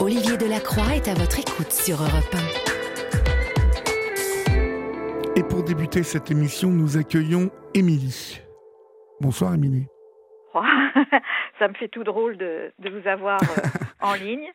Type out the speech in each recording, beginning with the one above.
Olivier Delacroix est à votre écoute sur Europe 1. Et pour débuter cette émission, nous accueillons Émilie. Bonsoir Émilie. Ça me fait tout drôle de, vous avoir euh, en ligne.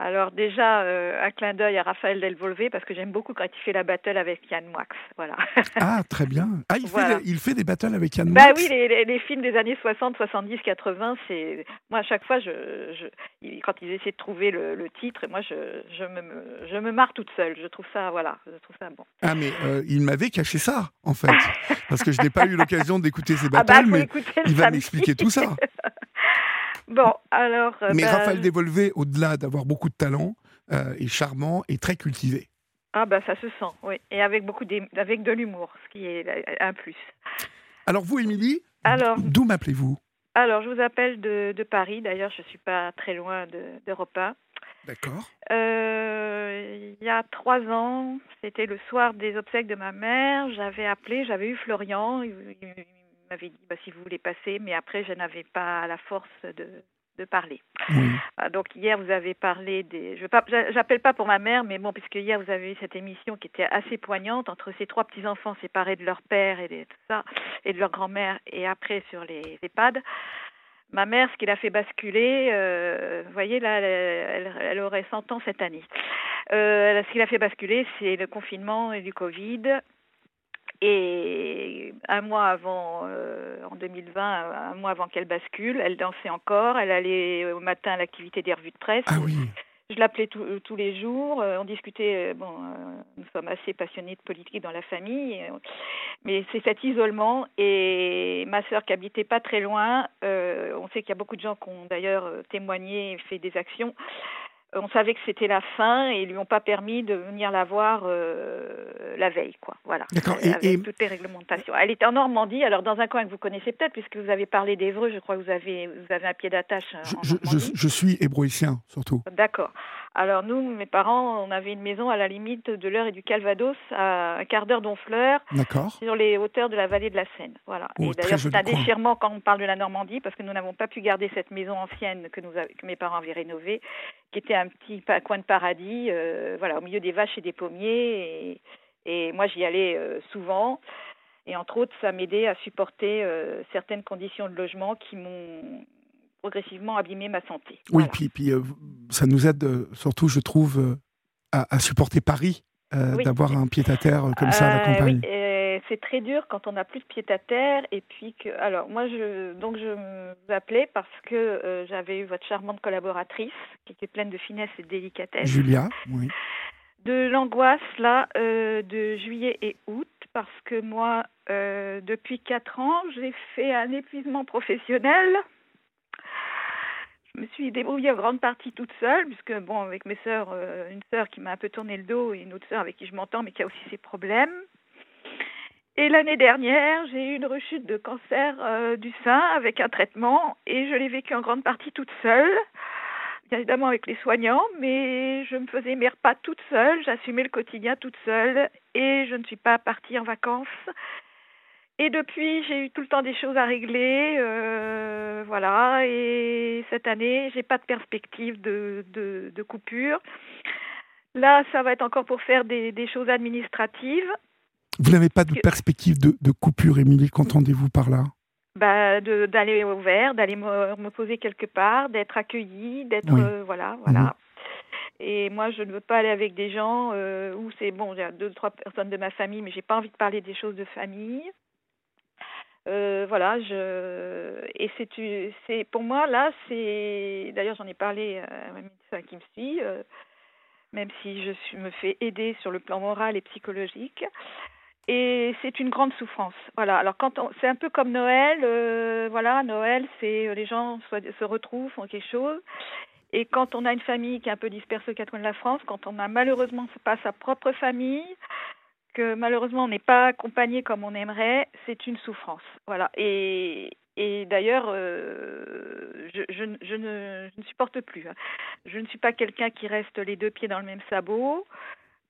Alors déjà, euh, un clin d'œil à Raphaël Delvolvé parce que j'aime beaucoup quand il fait la battle avec Yann Moix. Voilà. Ah, très bien. Ah, il, fait, il fait des battles avec Yann bah Moix Bah oui, les, les, films des années 60, 70, 80, c'est... Moi, à chaque fois, je, je... quand ils essaient de trouver le, le titre, moi, je, je, me, je me marre toute seule. Je trouve ça, voilà, je trouve ça bon. Ah, mais euh, il m'avait caché ça, en fait. parce que je n'ai pas eu l'occasion d'écouter ces battles, ah bah, mais il va m'expliquer tout ça. Bon, alors. Euh, Mais bah, Raphaël Dévolvé, au-delà d'avoir beaucoup de talent, euh, est charmant et très cultivé. Ah bah ça se sent, oui, et avec beaucoup avec de l'humour, ce qui est un plus. Alors vous, Émilie, d'où m'appelez-vous? Alors je vous appelle de, Paris. D'ailleurs, je suis pas très loin d'Europe de, 1. D'accord. Euh, il y a trois ans, c'était le soir des obsèques de ma mère. J'avais appelé, j'avais eu Florian m'avait dit bah, si vous voulez passer, mais après je n'avais pas la force de, de parler. Ah, donc hier vous avez parlé des, je pas, j'appelle pas pour ma mère, mais bon puisque hier vous avez eu cette émission qui était assez poignante entre ces trois petits enfants séparés de leur père et de tout ça et de leur grand-mère et après sur les EHPAD. Ma mère, ce qui l'a fait basculer, euh, vous voyez là, elle, elle, aurait 100 ans cette année. Euh, ce qui l'a fait basculer, c'est le confinement et du Covid et un mois avant, euh, en 2020, un mois avant qu'elle bascule, elle dansait encore. Elle allait au matin à l'activité des revues de presse. Ah oui. Je l'appelais tous les jours. Euh, on discutait. Euh, bon, nous sommes assez passionnés de politique dans la famille, mais c'est cet isolement. Et ma sœur qui habitait pas très loin, on sait qu'il y a beaucoup de gens qui ont d'ailleurs témoigné et fait des actions on savait que c'était la fin et ils lui ont pas permis de venir la voir euh, la veille, quoi. Voilà. D'accord. Et, toutes les réglementations. Elle était en Normandie, alors dans un coin que vous connaissez peut-être, puisque vous avez parlé d'Evreux, je crois que vous avez vous avez un pied d'attache. Je, je, je, suis hébroïcien surtout. D'accord. Alors nous, mes parents, on avait une maison à la limite de l'Eure et du Calvados, à un quart d'heure d'Honfleur, sur les hauteurs de la vallée de la Seine. Voilà. Oh, et d'ailleurs, c'est un déchirement quand on parle de la Normandie, parce que nous n'avons pas pu garder cette maison ancienne que, nous que mes parents avaient rénovée, qui était un petit coin de paradis, euh, voilà, au milieu des vaches et des pommiers. Et, moi, j'y allais euh, souvent. Et entre autres, ça m'aidait à supporter euh, certaines conditions de logement qui m'ont progressivement abîmer ma santé. Oui, puis, puis euh, ça nous aide euh, surtout, je trouve, euh, à, supporter Paris, d'avoir un pied-à-terre comme ça à la campagne. Oui, c'est très dur quand on n'a plus de pied-à-terre et puis que alors moi je donc je vous appelais parce que j'avais eu votre charmante collaboratrice qui était pleine de finesse et de délicatesse. Julia, oui. De l'angoisse là de juillet et août parce que moi depuis quatre ans j'ai fait un épuisement professionnel me suis débrouillée en grande partie toute seule, puisque, bon, avec mes sœurs, euh, une sœur qui m'a un peu tourné le dos et une autre sœur avec qui je m'entends, mais qui a aussi ses problèmes. Et l'année dernière, j'ai eu une rechute de cancer euh, du sein avec un traitement et je l'ai vécu en grande partie toute seule, bien évidemment avec les soignants, mais je me faisais mes repas toute seule, j'assumais le quotidien toute seule et je ne suis pas partie en vacances. Et depuis, j'ai eu tout le temps des choses à régler, euh, voilà. Et cette année, j'ai pas de perspective de, de, de, coupure. Là, ça va être encore pour faire des, des choses administratives. Vous n'avez pas de perspective de, de coupure, Émilie, qu'entendez-vous par là? Bah, D'aller au vert, d'aller me, poser quelque part, d'être accueillie, d'être. Euh, voilà, voilà. Mhm. Et moi, je ne veux pas aller avec des gens euh, où c'est bon, il y a deux, trois personnes de ma famille, mais j'ai pas envie de parler des choses de famille. Euh, voilà, je et c'est c'est pour moi là c'est d'ailleurs j'en ai parlé à ma médecin qui me suit, euh, même si je me fais aider sur le plan moral et psychologique. Et c'est une grande souffrance. Voilà. Alors quand c'est un peu comme Noël, euh, voilà, Noël, c'est les gens se retrouvent, font quelque chose. Et quand on a une famille qui est un peu dispersée aux quatre coins de la France, quand on a malheureusement pas sa propre famille, que malheureusement on n'est pas accompagné comme on aimerait, c'est une souffrance. Voilà. Et, et d'ailleurs, euh, je, je, je, ne, je, ne, supporte plus. Hein. Je ne suis pas quelqu'un qui reste les deux pieds dans le même sabot.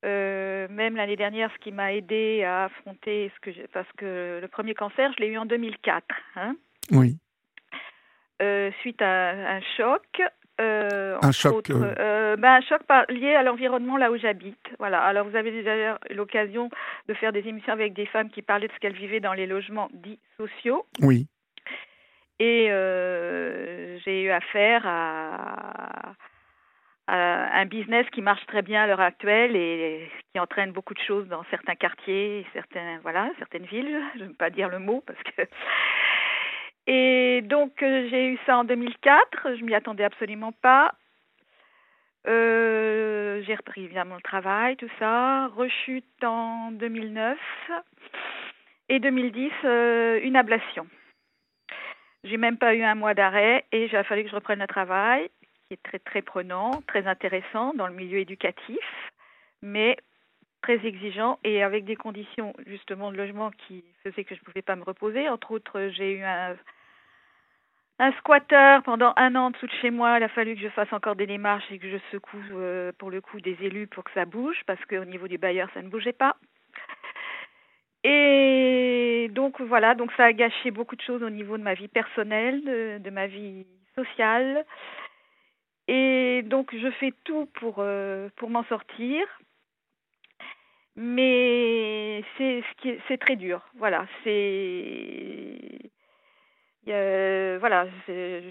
Euh, même l'année dernière, ce qui m'a aidé à affronter ce que parce que le premier cancer, je l'ai eu en 2004. Hein oui. Euh, suite à un choc, un choc. Ben, un choc lié à l'environnement là où j'habite. Voilà. Alors vous avez déjà l'occasion de faire des émissions avec des femmes qui parlaient de ce qu'elles vivaient dans les logements dits sociaux. Oui. Et j'ai eu affaire à un business qui marche très bien à l'heure actuelle et qui entraîne beaucoup de choses dans certains quartiers, certains voilà, certaines villes. Je ne veux pas dire le mot parce que. Et donc euh, j'ai eu ça en 2004. Je m'y attendais absolument pas. Euh, j'ai repris évidemment le travail, tout ça. Rechute en 2009 et 2010 euh, une ablation. J'ai même pas eu un mois d'arrêt et il a fallu que je reprenne le travail qui est très très prenant, très intéressant dans le milieu éducatif, mais très exigeant et avec des conditions justement de logement qui faisaient que je ne pouvais pas me reposer. Entre autres, j'ai eu un, un squatter pendant un an en dessous de chez moi. Il a fallu que je fasse encore des démarches et que je secoue euh, pour le coup des élus pour que ça bouge parce qu'au niveau du bailleur, ça ne bougeait pas. Et donc voilà, donc ça a gâché beaucoup de choses au niveau de ma vie personnelle, de, ma vie sociale. Et donc je fais tout pour, euh, pour m'en sortir. Mais c'est c'est très dur. Voilà, c'est voilà,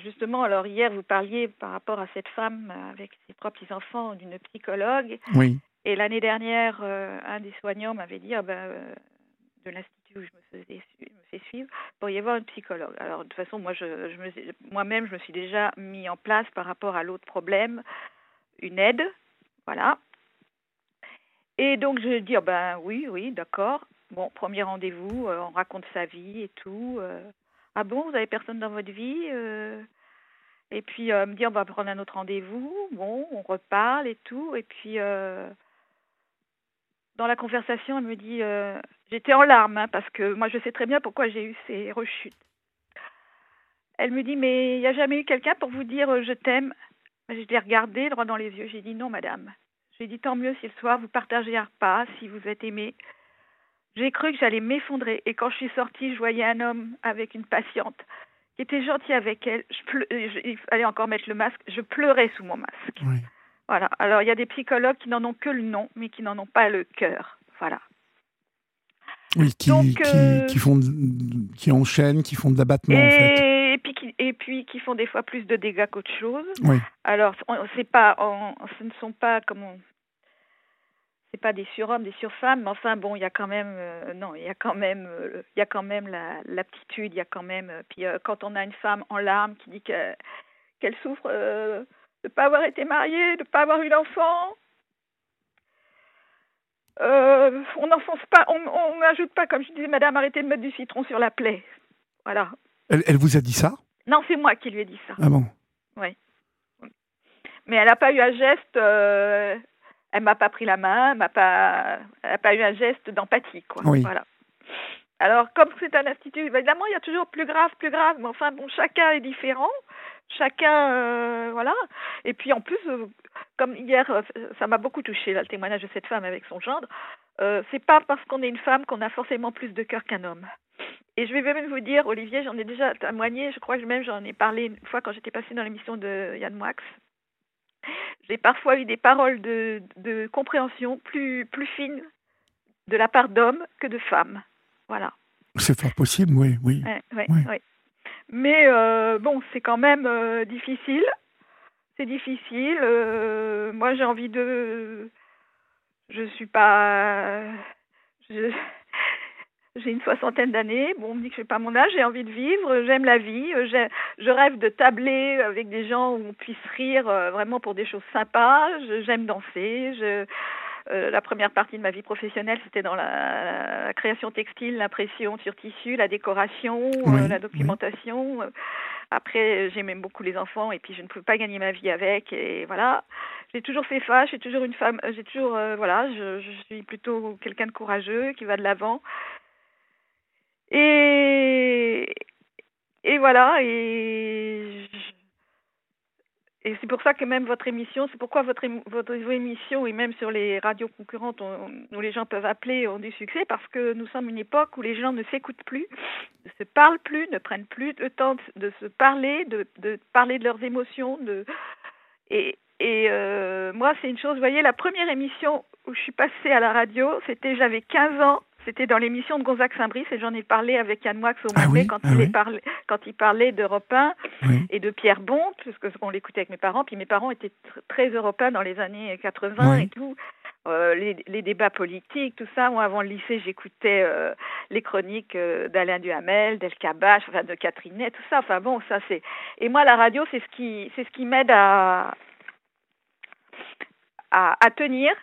justement, alors hier, vous parliez par rapport à cette femme avec ses trois petits-enfants d'une psychologue. Oui. Et l'année dernière, euh, un des soignants m'avait dit, ah ben, euh, de l'Institut où je me, faisais, me fais suivre, pour y avoir une psychologue. Alors, de toute façon, moi, je, je moi-même, je me suis déjà mis en place par rapport à l'autre problème, une aide, voilà. Et donc, je dis, oh ben oui, oui, d'accord. Bon, premier rendez-vous, euh, on raconte sa vie et tout. Euh. ah bon, vous avez personne dans votre vie euh? Et puis, me dit, on va prendre un autre rendez-vous. Bon, on reparle et tout. Et puis, dans la conversation, elle me dit, J'étais en larmes hein, parce que moi je sais très bien pourquoi j'ai eu ces rechutes. Elle me dit mais il n'y a jamais eu quelqu'un pour vous dire euh, je t'aime? Je l'ai regardé droit dans les yeux. J'ai dit non madame. J'ai dit tant mieux si le soir vous partagez un repas, si vous êtes aimé. J'ai cru que j'allais m'effondrer et quand je suis sortie, je voyais un homme avec une patiente qui était gentil avec elle. Je il fallait encore mettre le masque. Je pleurais sous mon masque. Voilà. Alors il y a des psychologues qui n'en ont que le nom, mais qui n'en ont pas le cœur. Voilà. Oui, qui, euh, qui, font, qui enchaînent, qui font de l'abattement, et, en fait. Et puis, qui, et puis qui font des fois plus de dégâts qu'autre chose. Oui. Alors, pas, ce ne sont pas, comment, c'est pas des surhommes, des surfemmes, mais enfin bon, il y a quand même, euh, non, il y a quand même, euh, il y a quand même l'aptitude, il y a quand même, puis quand on a une femme en larmes qui dit qu'elle souffre de ne pas avoir été mariée, de ne pas avoir eu d'enfant, euh, on n'enfonce pas, on n'ajoute pas, comme je disais, madame, arrêtez de mettre du citron sur la plaie. Voilà. Elle, vous a dit ça? Non, c'est moi qui lui ai dit ça. Ah bon? Oui. Mais elle n'a pas eu un geste, euh, elle m'a pas pris la main, elle n'a pas, pas eu un geste d'empathie, quoi. Oui. Voilà. Alors, comme c'est un institut, évidemment, il y a toujours plus grave, plus grave, mais enfin, bon, chacun est différent. Chacun, euh, voilà. Et puis en plus, euh, comme hier, euh, ça m'a beaucoup touché là, le témoignage de cette femme avec son gendre. Euh, c'est pas parce qu'on est une femme qu'on a forcément plus de cœur qu'un homme. Et je vais même vous dire, Olivier, j'en ai déjà témoigné, je crois que même j'en ai parlé une fois quand j'étais passée dans l'émission de Yann Moix. J'ai parfois eu des paroles de, de compréhension plus, plus fines de la part d'hommes que de femmes. Voilà. C'est fort possible, oui, oui. Mais euh, bon, c'est quand même euh, difficile. C'est difficile. Euh, moi, j'ai envie de. Je suis pas. J'ai une soixantaine d'années. Bon, on me dit que je n'ai pas mon âge. J'ai envie de vivre. J'aime la vie. Je rêve de tabler avec des gens où on puisse rire vraiment pour des choses sympas. J'aime danser. Je euh, la première partie de ma vie professionnelle, c'était dans la, création textile, l'impression sur tissu, la décoration, euh, la documentation. Après, j'aimais beaucoup les enfants et puis je ne pouvais pas gagner ma vie avec. Et voilà, j'ai toujours fait face, je suis toujours une femme, j'ai toujours, euh, voilà, je, je, suis plutôt quelqu'un de courageux qui va de l'avant. Et, et voilà, et et c'est pour ça que même votre émission, c'est pourquoi votre, votre émission et même sur les radios concurrentes où les gens peuvent appeler ont du succès parce que nous sommes une époque où les gens ne s'écoutent plus, ne se parlent plus, ne prennent plus le temps de, se parler, de, de, parler de leurs émotions, de Et, et moi, c'est une chose, vous voyez, la première émission où je suis passée à la radio, c'était, j'avais 15 ans, c'était dans l'émission de Gonzague Saint-Brice et j'en ai parlé avec Yann Moix au ah quand, ah il parlait, quand il parlait d'Europe 1 et de Pierre Bont, parce qu'on l'écoutait avec mes parents. Puis mes parents étaient très européens dans les années 80 et tout. Euh, les, débats politiques, tout ça. Moi, avant le lycée, j'écoutais euh, les chroniques euh, d'Alain Duhamel, d'El Kabash, enfin de Catherine tout ça. Enfin bon, ça c'est. Et moi, la radio, c'est ce qui, c'est ce qui m'aide à, à, à tenir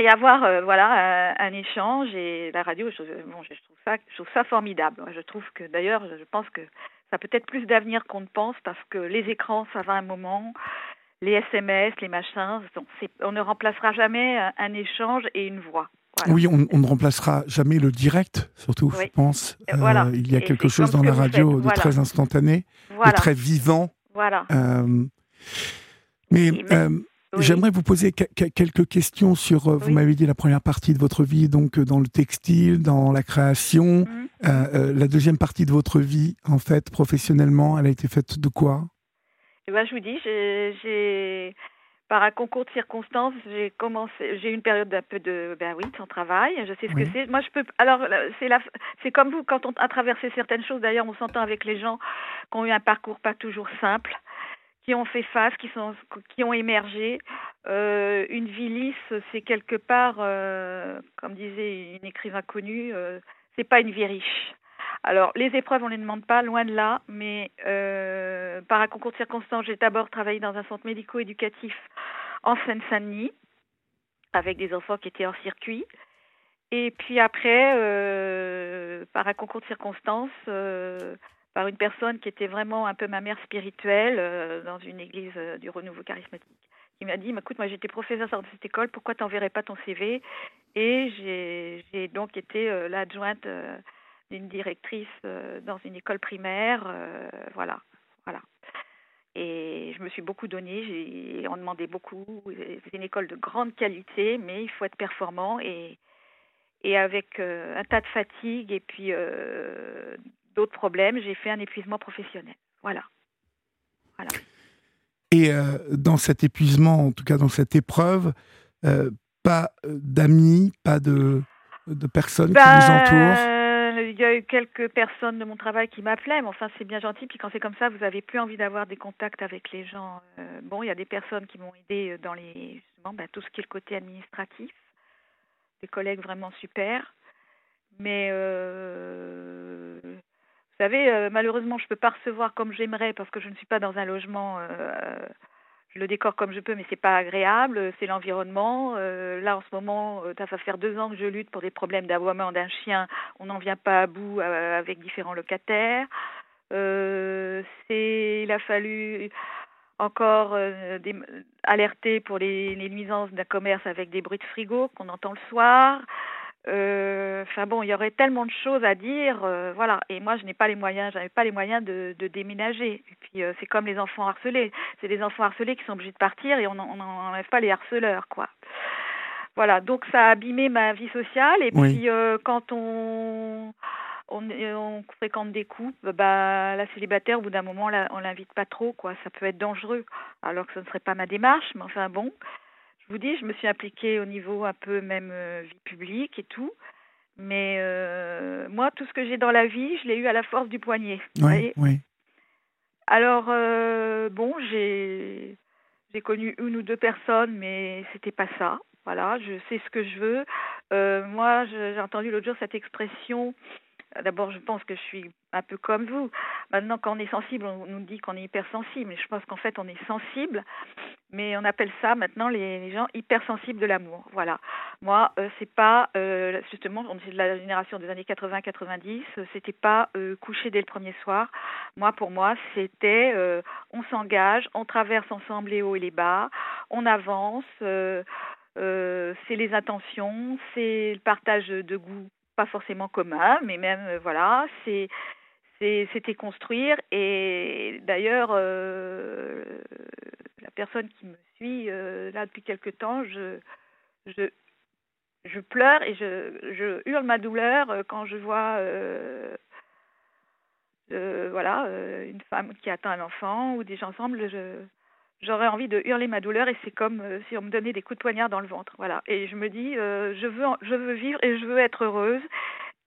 et avoir euh, voilà un, échange et la radio je, bon, je trouve ça je trouve ça formidable je trouve que d'ailleurs je pense que ça a peut-être plus d'avenir qu'on ne pense parce que les écrans ça va un moment les SMS les machins on ne remplacera jamais un, échange et une voix Oui, on, ne remplacera jamais le direct, surtout, je pense. Euh, voilà. il y a quelque chose dans la radio de très instantané, de très vivant. Voilà. Euh, mais, J'aimerais vous poser quelques questions sur, euh, vous m'avez dit, la première partie de votre vie, donc euh, dans le textile, dans la création. Mhm. Euh, la deuxième partie de votre vie, en fait, professionnellement, elle a été faite de quoi? Eh ben, Je vous dis, j'ai, par un concours de circonstances, j'ai commencé, j'ai eu une période d'un peu de, ben oui, sans travail. Je sais ce que c'est. Moi, je peux. Alors, c'est la, c'est comme vous quand on a traversé certaines choses. D'ailleurs, on s'entend avec les gens qui ont eu un parcours pas toujours simple qui ont fait face, qui, sont, qui ont émergé. Euh, une vie lisse, c'est quelque part, euh, comme disait une écrivain connue, euh, c'est pas une vie riche. Alors, les épreuves, on ne les demande pas, loin de là, mais par un concours de circonstances, j'ai d'abord travaillé dans un centre médico-éducatif en Seine-Saint-Denis, avec des enfants qui étaient hors circuit. Et puis après, par un concours de circonstances, par une personne qui était vraiment un peu ma mère spirituelle euh, dans une église euh, du renouveau charismatique qui m'a dit écoute moi j'étais professeur dans cette école pourquoi t'enverrais pas ton CV et j'ai donc été euh, l'adjointe d'une directrice dans une école primaire voilà voilà. Et je me suis beaucoup donnée on demandait beaucoup c'est une école de grande qualité mais il faut être performant et avec un tas de fatigue et puis d'autres problèmes, j'ai fait un épuisement professionnel. Voilà. voilà. Et euh, dans cet épuisement, en tout cas dans cette épreuve, euh, pas d'amis, pas de, de personnes qui vous entourent Il y a eu quelques personnes de mon travail qui m'appelaient, mais enfin c'est bien gentil. Puis quand c'est comme ça, vous n'avez plus envie d'avoir des contacts avec les gens. Euh, bon, il y a des personnes qui m'ont aidé dans les, justement, bah, tout ce qui est le côté administratif, des collègues vraiment super. Mais vous savez, euh, malheureusement, je ne peux pas recevoir comme j'aimerais parce que je ne suis pas dans un logement. Euh, je le décore comme je peux, mais c'est pas agréable. C'est l'environnement. Euh, là, en ce moment, ça va faire deux ans que je lutte pour des problèmes d'aboiement d'un chien. On n'en vient pas à bout avec différents locataires. il a fallu encore alerter pour les nuisances d'un commerce avec des bruits de frigo qu'on entend le soir. Euh, enfin bon, il y aurait tellement de choses à dire, euh, voilà. Et moi, je n'ai pas les moyens, j'avais pas les moyens de, de déménager. Et puis euh, c'est comme les enfants harcelés, c'est des enfants harcelés qui sont obligés de partir et on n'enlève pas les harceleurs, quoi. Voilà, donc ça a abîmé ma vie sociale. Et puis quand on, on, on fréquente des couples, bah la célibataire, au bout d'un moment, on l'invite pas trop, quoi. Ça peut être dangereux, alors que ce ne serait pas ma démarche, mais enfin bon vous dis, je me suis impliquée au niveau un peu même euh, vie publique et tout. Mais euh, moi, tout ce que j'ai dans la vie, je l'ai eu à la force du poignet. Oui, oui. Alors, euh, bon, j'ai j'ai connu une ou deux personnes, mais c'était pas ça. Voilà, je sais ce que je veux. moi, j'ai entendu l'autre jour cette expression D'abord, je pense que je suis un peu comme vous. Maintenant, quand on est sensible, on nous dit qu'on est hypersensible. Je pense qu'en fait, on est sensible, mais on appelle ça maintenant les, gens hypersensibles de l'amour. Voilà. Moi, euh, c'est pas euh, justement, on est de la génération des années 80-90. C'était pas euh, coucher dès le premier soir. Moi, pour moi, c'était on s'engage, on traverse ensemble les hauts et les bas, on avance. c'est les intentions, c'est le partage de goût pas forcément commun, mais même euh, voilà, c'est c'était construire. Et d'ailleurs euh, la personne qui me suit euh, là depuis quelque temps je je je pleure et je, je hurle ma douleur quand je vois voilà une femme qui attend un enfant ou des gens ensemble je j'aurais envie de hurler ma douleur et c'est comme euh, si on me donnait des coups de poignard dans le ventre. Voilà. Et je me dis, euh, je veux, je veux vivre et je veux être heureuse.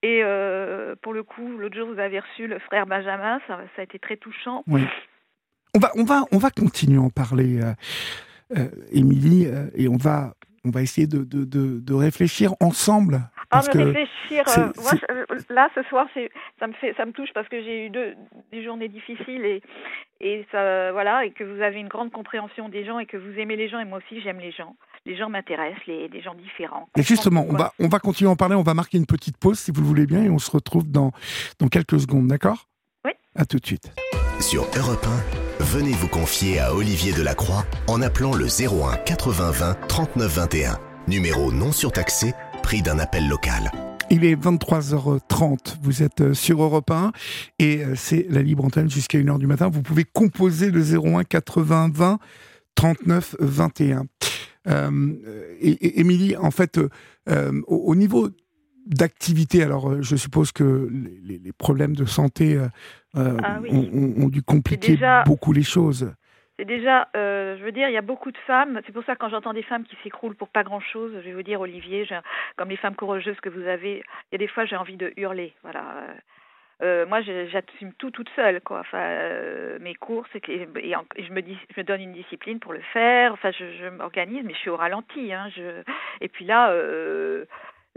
Et euh, pour le coup, l'autre jour, vous avez reçu le frère Benjamin, ça, ça a été très touchant. On va, on va, on va continuer à en parler, Émilie, et on va, on va essayer de, de, de réfléchir ensemble ah, me réfléchir. Euh, moi, euh, là, ce soir, ça me fait, ça me touche parce que j'ai eu deux, des journées difficiles et et ça, voilà, et que vous avez une grande compréhension des gens et que vous aimez les gens et moi aussi j'aime les gens. Les gens m'intéressent, les, gens différents. Et justement, on va, on va continuer à en parler. On va marquer une petite pause si vous le voulez bien et on se retrouve dans dans quelques secondes, d'accord? Oui. À tout de suite. Sur Europe 1, venez vous confier à Olivier Delacroix en appelant le 01 80 20 39 21. Numéro non surtaxé prix d'un appel local. Il est 23h30, vous êtes euh, sur Europe 1 et euh, c'est la libre antenne jusqu'à 1h du matin. Vous pouvez composer le 01 80 20 39 21. et, Émilie, en fait, euh, au, niveau d'activité, alors je suppose que les, problèmes de santé ah ont, dû compliquer beaucoup les choses. C'est déjà, euh, je veux dire, il y a beaucoup de femmes. C'est pour ça quand j'entends des femmes qui s'écroulent pour pas grand-chose, je vais vous dire, Olivier, comme les femmes courageuses que vous avez, il y a des fois j'ai envie de hurler. Voilà. Euh, moi, j'assume tout toute seule, quoi. Enfin, euh, mes courses, et, je me dis, je me donne une discipline pour le faire. Enfin, je, je m'organise, mais je suis au ralenti. Hein, je... Et puis là, euh,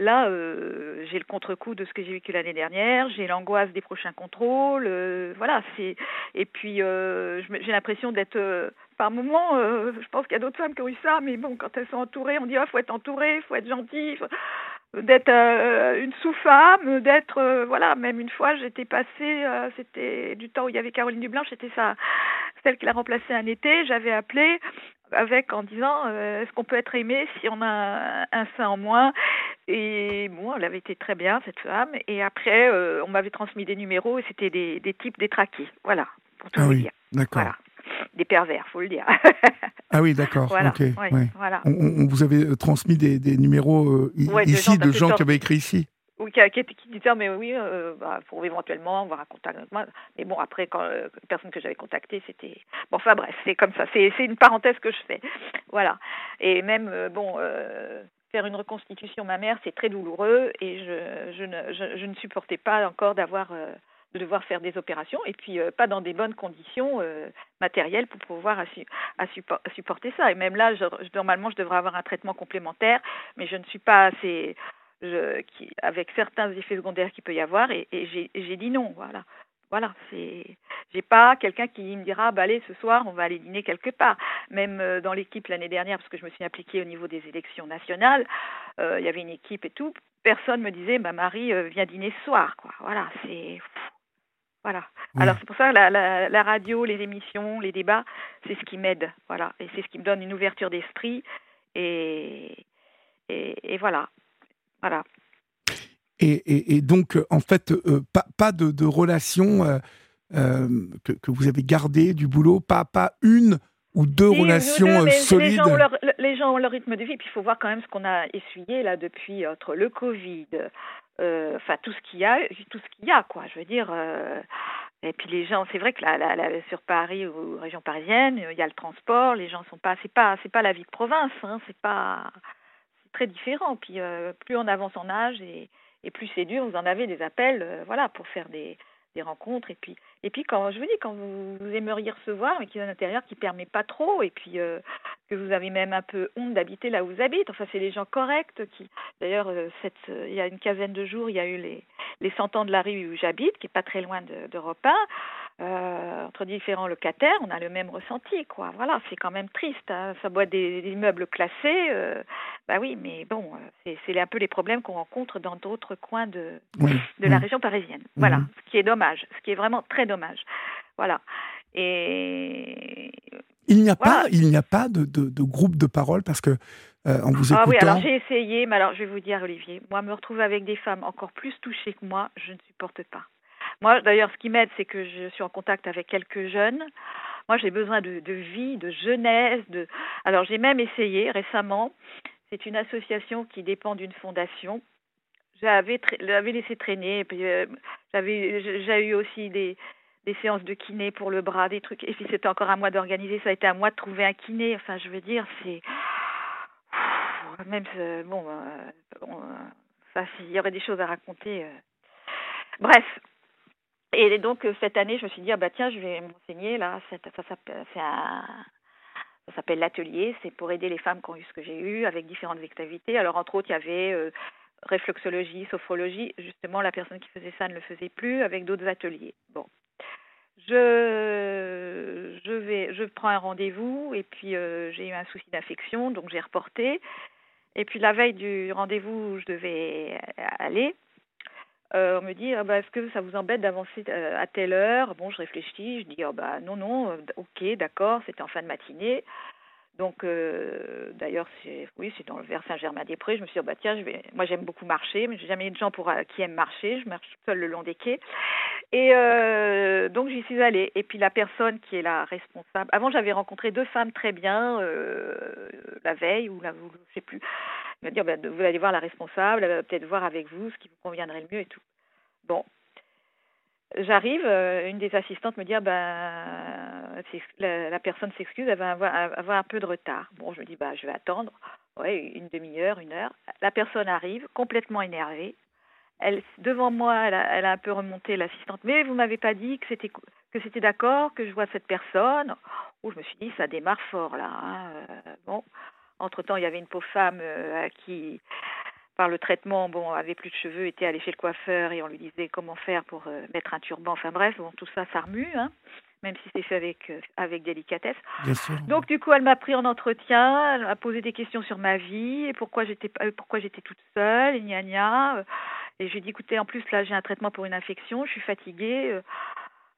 Là, euh, j'ai le contre-coup de ce que j'ai vécu l'année dernière, j'ai l'angoisse des prochains contrôles, euh, voilà. C'est et puis euh, j'ai l'impression d'être par moments, euh, je pense qu'il y a d'autres femmes qui ont eu ça, mais bon, quand elles sont entourées, on dit ah faut être entourée, faut être gentil, d'être une sous-femme, d'être voilà. Même une fois, j'étais passée, c'était du temps où il y avait Caroline Dublanche, c'était ça, celle qui l'a remplacée un été. J'avais appelé avec en disant euh, est-ce qu'on peut être aimé si on a un, sein en moins? Et bon elle avait été très bien cette femme. Et après euh, on m'avait transmis des numéros et c'était des, des types détraqués voilà pour tout ah vous oui, dire. d'accord. Voilà. des pervers faut le dire. Ah oui d'accord voilà. On, vous avez euh, transmis des, des numéros ici de gens qui avaient écrit ici qui, qui, disait, mais oui, euh, bah, pour éventuellement avoir un contact avec moi. Mais bon, après, quand euh, personne que j'avais contactée, c'était... Bon, enfin bref, c'est comme ça. C'est une parenthèse que je fais. Voilà. Et même, euh, bon, euh, faire une reconstitution mammaire, c'est très douloureux et je, je, ne, je, je ne supportais pas encore d'avoir... de devoir faire des opérations et puis pas dans des bonnes conditions matérielles pour pouvoir assu supporter ça. Et même là, normalement, je devrais avoir un traitement complémentaire, mais je ne suis pas assez je, qui, avec certains effets secondaires qu'il peut y avoir, et, et j'ai dit non, voilà. Voilà, c'est, j'ai pas quelqu'un qui me dira, bah allez, ce soir, on va aller dîner quelque part. Même euh, dans l'équipe l'année dernière, parce que je me suis impliquée au niveau des élections nationales, euh, il y avait une équipe et tout. Personne me disait, bah Marie, euh, vient dîner ce soir, quoi. Voilà, c'est, voilà. Alors c'est pour ça la, la, la radio, les émissions, les débats, c'est ce qui m'aide, voilà, et c'est ce qui me donne une ouverture d'esprit, et, et, et voilà. Voilà. Et, et, donc, euh, en fait, euh, pas, pas, de, de relation euh, que, que, vous avez gardée du boulot, pas, pas une ou deux relations solides. Les gens, ont leur, les gens, ont leur, rythme de vie, puis il faut voir quand même ce qu'on a essuyé là depuis entre le Covid, enfin tout ce qu'il y a, tout ce qu'il y a, quoi. Je veux dire. Et puis les gens, c'est vrai que là, sur Paris ou région parisienne, il y a le transport, les gens sont pas, c'est pas, c'est pas la vie de province, hein, c'est pas, très différent. Puis euh, plus on avance en âge et, et plus c'est dur, vous en avez des appels, euh, voilà, pour faire des, des rencontres. Et puis, et puis quand je vous dis, quand vous, aimeriez recevoir, mais qu'il y a un intérieur qui permet pas trop, et puis euh, que vous avez même un peu honte d'habiter là où vous habitez. Enfin, c'est les gens corrects qui. D'ailleurs, cette, il y a une quinzaine de jours, il y a eu les les cent ans de la rue où j'habite, qui est pas très loin de, 1 euh, entre différents locataires, on a le même ressenti, quoi. Voilà, c'est quand même triste. Hein. Ça doit des, des immeubles classés, euh, bah oui, mais bon, euh, c'est un peu les problèmes qu'on rencontre dans d'autres coins de de la région parisienne. Voilà, mhm. ce qui est dommage, ce qui est vraiment très dommage. Voilà. Et il n'y a pas, il n'y a pas de, de, de, groupe de parole parce que euh, en vous écoutant. Ah oui, alors j'ai essayé, mais alors je vais vous dire, Olivier, moi me retrouver avec des femmes encore plus touchées que moi, je ne supporte pas. Moi, d'ailleurs, ce qui m'aide, c'est que je suis en contact avec quelques jeunes. Moi, j'ai besoin de, vie, de jeunesse. De... Alors, j'ai même essayé récemment. C'est une association qui dépend d'une fondation. J'avais, laissé traîner. Puis, euh, j'avais, j'ai eu aussi des, séances de kiné pour le bras, des trucs. Et si c'était encore un mois d'organiser, ça a été un mois de trouver un kiné. Enfin, je veux dire, c'est même bon, ça, s'il y aurait des choses à raconter. Bref, et donc cette année, je me suis dit ah bah tiens, je vais m'enseigner là. Ça, ça, s'appelle l'atelier. C'est pour aider les femmes qui ont eu ce que j'ai eu avec différentes activités. Alors entre autres, il y avait euh, réflexologie, sophrologie. Justement, la personne qui faisait ça ne le faisait plus avec d'autres ateliers. Bon, je je vais, je prends un rendez-vous et puis euh, j'ai eu un souci d'infection, donc j'ai reporté. Et puis la veille du rendez-vous où je devais aller, euh, on me dit ah bah, est-ce que ça vous embête d'avancer euh, à telle heure? Bon, je réfléchis, je dis oh bah non non, euh, ok, d'accord, c'était en fin de matinée. Donc d'ailleurs c'est oui c'est dans le vers Saint-Germain-des-Prés. Je me suis dit oh, bah tiens moi j'aime beaucoup marcher mais j'ai jamais eu de gens pour qui aiment marcher. Je marche seule le long des quais et donc j'y suis allée. Et puis la personne qui est la responsable. Avant j'avais rencontré deux femmes très bien la veille ou la je sais plus il m'a dit, bah, vous allez voir la responsable, elle va peut-être voir avec vous ce qui vous conviendrait le mieux et tout. Bon. J'arrive, euh, une des assistantes me dit, ah, ben, la, personne s'excuse, elle va avoir, un peu de retard. Bon, je me dis, bah, je vais attendre. Ouais, une demi-heure, une heure. La personne arrive, complètement énervée. Elle, devant moi, elle a, un peu remonté l'assistante. Mais vous m'avez pas dit que c'était que c'était d'accord, que je vois cette personne? Oh, je me suis dit, ça démarre fort là. Hein. Euh, bon, entre-temps, il y avait une pauvre femme euh, qui, par le traitement, bon, avait plus de cheveux, était allée chez le coiffeur et on lui disait comment faire pour euh, mettre un turban. Enfin bref, bon, tout ça, ça remue, hein, même si c'est fait avec, euh, avec délicatesse. Donc du coup, elle m'a pris en entretien, elle m'a posé des questions sur ma vie, et pourquoi j'étais pourquoi j'étais toute seule, et gna gna. Et j'ai dit, écoutez, en plus là, j'ai un traitement pour une infection, je suis fatiguée.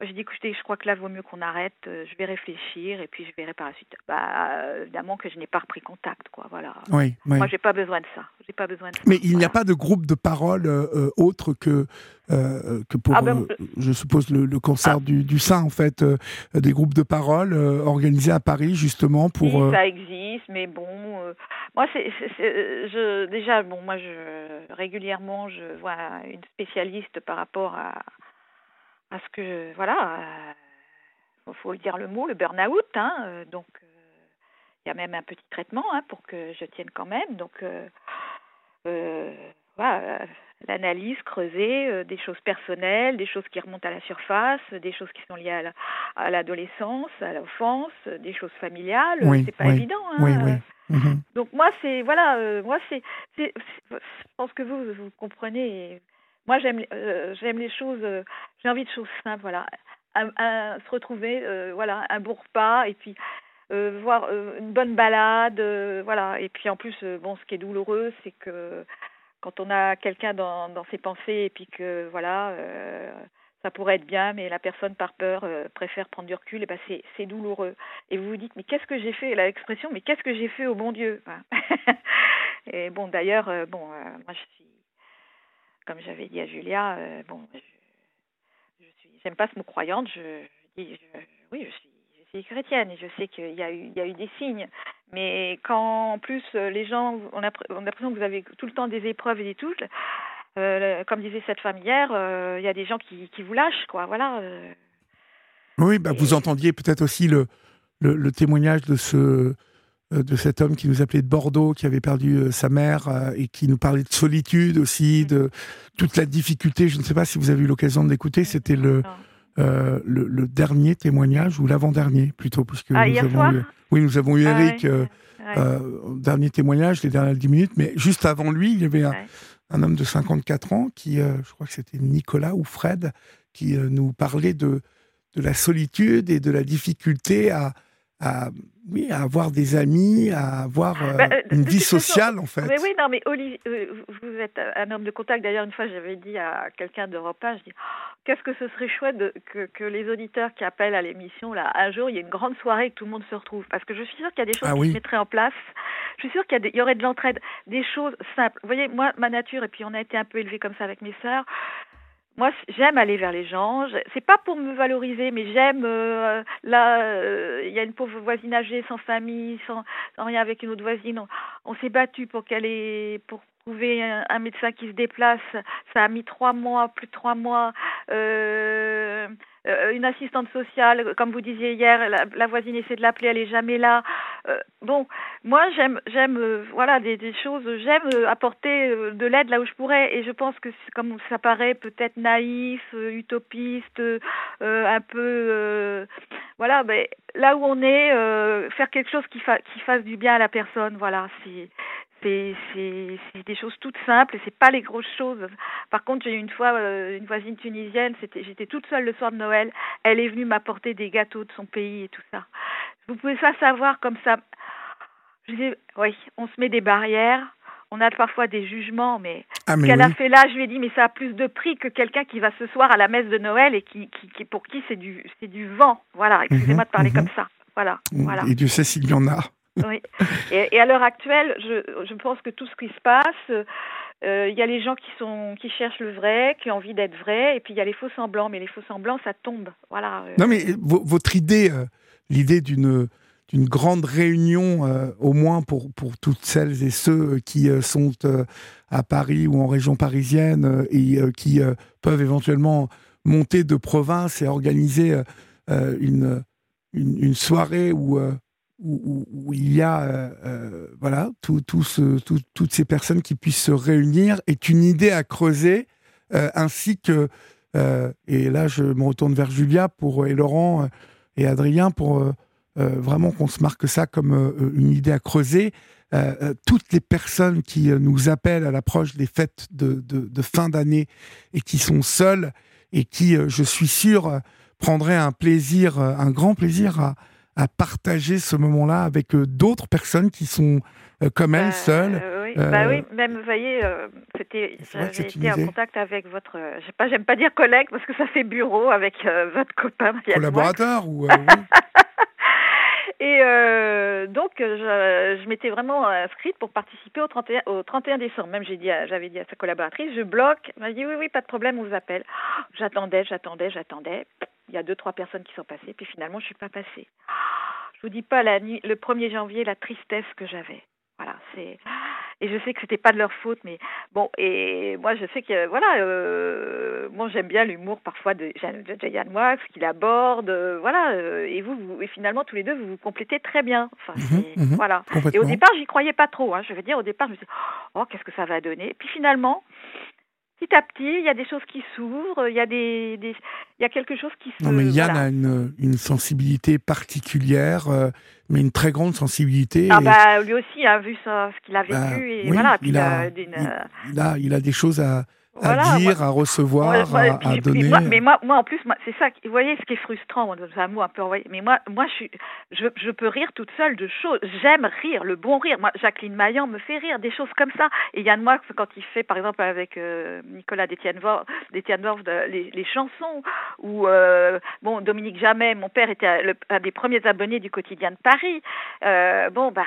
J'ai dit, écoutez, je crois que là, vaut mieux qu'on arrête. Euh, je vais réfléchir et puis je verrai par la suite. Bah, évidemment que je n'ai pas repris contact, quoi. Voilà. Oui, oui. Moi, j'ai pas besoin de ça. J'ai pas besoin de Mais il n'y a pas de groupe de parole euh, euh, autre que que pour, ah ben, je suppose, le, le cancer ah. du, du, sein, en fait, des groupes de parole organisés à Paris, justement, pour... Oui, ça existe, mais bon, moi, c'est, je, déjà, bon, moi, je, régulièrement, je vois une spécialiste par rapport à, parce que voilà, il euh, faut dire le mot, le burn-out. Hein, euh, donc, euh, il y a même un petit traitement hein, pour que je tienne quand même. Donc, voilà, l'analyse, creuser des choses personnelles, des choses qui remontent à la surface, des choses qui sont liées à l'adolescence, à l'enfance, des choses familiales. Oui, c'est pas évident. Hein, oui, oui. Mhm. Donc moi c'est voilà, moi c'est, je pense que vous vous comprenez moi, j'aime euh, j'aime les choses, euh, j'ai envie de choses simples, voilà. se retrouver, euh, voilà, un bon repas et puis voir une bonne balade, voilà. Et puis en plus, bon, ce qui est douloureux, c'est que quand on a quelqu'un dans, dans ses pensées et puis que voilà, ça pourrait être bien, mais la personne par peur préfère prendre du recul, et ben c'est douloureux. Et vous vous dites mais qu'est-ce que j'ai fait? La expression mais qu'est-ce que j'ai fait au bon Dieu? Et bon d'ailleurs, bon, moi je suis comme j'avais dit à Julia, euh, bon, je, je suis, j'aime pas ce mot croyante, je, dis, oui, je suis, je suis chrétienne et je sais qu'il y a eu, il y a eu des signes, mais quand en plus euh, les gens, on a, on a l'impression que vous avez tout le temps des épreuves et des touches, euh, comme disait cette femme hier, il y a des gens qui, qui vous lâchent, quoi, voilà. oui, bah, vous entendiez peut-être aussi le, le, le témoignage de ce euh, de cet homme qui nous appelait de Bordeaux, qui avait perdu euh, sa mère euh, et qui nous parlait de solitude aussi, de toute la difficulté. Je ne sais pas si vous avez eu l'occasion de l'écouter. C'était le, le, dernier témoignage ou l'avant-dernier plutôt, puisque ah, nous avons eu, oui, nous avons eu ah Eric. dernier témoignage, les dernières 10 minutes, mais juste avant lui, il y avait un, homme de 54 ans qui, je crois que c'était Nicolas ou Fred, qui nous parlait de, de la solitude et de la difficulté à, à, oui, à avoir des amis, à avoir euh, bah, euh, une vie sociale, en fait. Mais oui, non, mais Olivier, euh, vous êtes un homme de contact. D'ailleurs, une fois, j'avais dit à quelqu'un d'Europe 1, je dis, oh, qu'est-ce que ce serait chouette de, que, que, les auditeurs qui appellent à l'émission, là, un jour, il y ait une grande soirée et que tout le monde se retrouve. Parce que je suis sûre qu'il y a des choses ah qui se mettraient en place. Je suis sûre qu'il y, y, aurait de l'entraide, des choses simples. Vous voyez, moi, ma nature, et puis on a été un peu élevés comme ça avec mes sœurs, moi, j'aime aller vers les gens. C'est pas pour me valoriser, mais j'aime. Euh, là, euh, il y a une pauvre voisine âgée, sans famille, sans, rien, avec une autre voisine. On, s'est battu pour qu'elle ait, pour trouver un, médecin qui se déplace, ça a mis trois mois, plus de trois mois. Euh, une assistante sociale, comme vous disiez hier, la, voisine essaie de l'appeler, elle est jamais là. Euh, bon, moi j'aime, j'aime, euh, voilà, des, choses, j'aime apporter de l'aide là où je pourrais, et je pense que comme ça paraît peut-être naïf, utopiste, un peu, voilà, mais là où on est, faire quelque chose qui, fa qui fasse du bien à la personne, voilà, c'est c'est des choses toutes simples et c'est pas les grosses choses. Par contre, j'ai eu une fois euh, une voisine tunisienne, c'était j'étais toute seule le soir de Noël, elle est venue m'apporter des gâteaux de son pays et tout ça. Vous pouvez pas savoir comme ça. Je dis oui, on se met des barrières. On a parfois des jugements, mais, ah, ce qu'elle a fait là, je lui ai dit, mais ça a plus de prix que quelqu'un qui va ce soir à la messe de Noël et qui, qui, pour qui c'est du, c'est du vent. Voilà, excusez-moi de parler mhm. comme ça. Voilà, voilà. Et Dieu sait s'il y en a. Oui. Et, à l'heure actuelle, je, je, pense que tout ce qui se passe, euh, il y a les gens qui sont qui cherchent le vrai, qui ont envie d'être vrai, et puis il y a les faux semblants. Mais les faux semblants, ça tombe. Voilà. Euh. Non, mais votre idée, euh, l'idée d'une grande réunion, au moins pour, pour toutes celles et ceux qui sont à Paris ou en région parisienne et qui peuvent éventuellement monter de province et organiser une, une, soirée où où, il y a euh, euh, voilà toutes ces personnes qui puissent se réunir est une idée à creuser euh, ainsi que et là je me retourne vers Julia pour et Laurent et Adrien pour vraiment qu'on se marque ça comme une idée à creuser. Toutes les personnes qui nous appellent à l'approche des fêtes de, de, de fin d'année et qui sont seules et qui je suis sûr prendraient un plaisir un grand plaisir à à partager ce moment-là avec euh, d'autres personnes qui sont euh, comme elle, bah, seules. Euh, oui. bah oui, même, vous voyez, c'était, j'ai été en contact avec votre, je pas, j'aime pas dire collègue parce que ça fait bureau avec votre copain. Collaborateur ou Et donc, je, je m'étais vraiment inscrite pour participer au 31, au 31 décembre. Même j'ai dit, j'avais dit à sa collaboratrice, je bloque. Elle m'a dit oui, oui, pas de problème, on vous appelle. J'attendais, j'attendais, j'attendais il y a deux, trois personnes qui sont passées, puis finalement, je ne suis pas passée. Je vous dis pas la le 1er janvier, la tristesse que j'avais. Voilà, c'est et je sais que c'était pas de leur faute, mais bon. Et moi, je sais que voilà, euh, moi j'aime bien l'humour parfois de, Jayan Wax qu'il aborde, euh, voilà. Euh, et vous, vous, et finalement tous les deux, vous vous complétez très bien. Enfin, mhm, mhm, voilà. Et au départ, j'y croyais pas trop. Hein, je veux dire, au départ, je me suis dit, oh, qu'est-ce que ça va donner? Puis finalement, petit à petit, il y a des choses qui s'ouvrent, il y a des, il y a quelque chose qui se. Non, mais Yann a une, une, sensibilité particulière, euh, mais une très grande sensibilité. Ah bah lui aussi a vu ça, ce qu'il a bah, vécu et voilà. il, a, il, a, il a des choses à à dire, à recevoir, à, donner. mais moi, moi, en plus, c'est ça. Vous voyez, ce qui est frustrant, c'est un mot un peu envoyé. Mais moi, moi, je, suis, je, je peux rire toute seule de choses. J'aime rire, le bon rire. Moi, Jacqueline Maillan me fait rire, des choses comme ça. Et Yann Moix, quand il fait, par exemple, avec euh, Nicolas d'Étienne Worf, les, les, chansons, ou euh, bon, Dominique Jamais, mon père était un des premiers abonnés du quotidien de Paris. Euh, bon, bah,